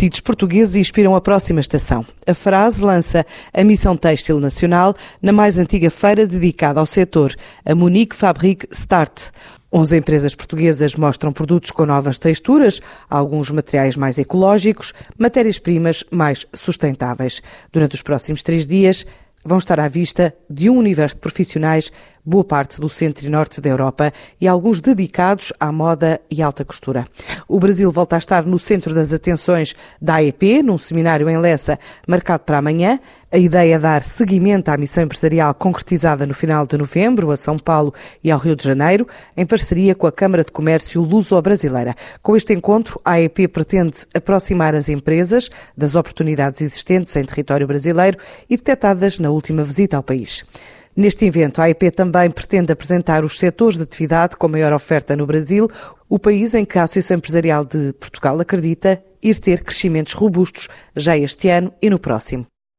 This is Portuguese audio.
tecidos portugueses inspiram a próxima estação. A frase lança a Missão Têxtil Nacional na mais antiga feira dedicada ao setor, a Munique Fabrique Start. 11 empresas portuguesas mostram produtos com novas texturas, alguns materiais mais ecológicos, matérias-primas mais sustentáveis. Durante os próximos três dias, vão estar à vista de um universo de profissionais, boa parte do centro e norte da Europa e alguns dedicados à moda e alta costura. O Brasil volta a estar no centro das atenções da AEP, num seminário em Lessa, marcado para amanhã. A ideia é dar seguimento à missão empresarial concretizada no final de novembro a São Paulo e ao Rio de Janeiro, em parceria com a Câmara de Comércio Luso-Brasileira. Com este encontro, a AEP pretende aproximar as empresas das oportunidades existentes em território brasileiro e detectadas na última visita ao país. Neste evento, a AEP também pretende apresentar os setores de atividade com maior oferta no Brasil, o país em que a Associação Empresarial de Portugal acredita ir ter crescimentos robustos já este ano e no próximo.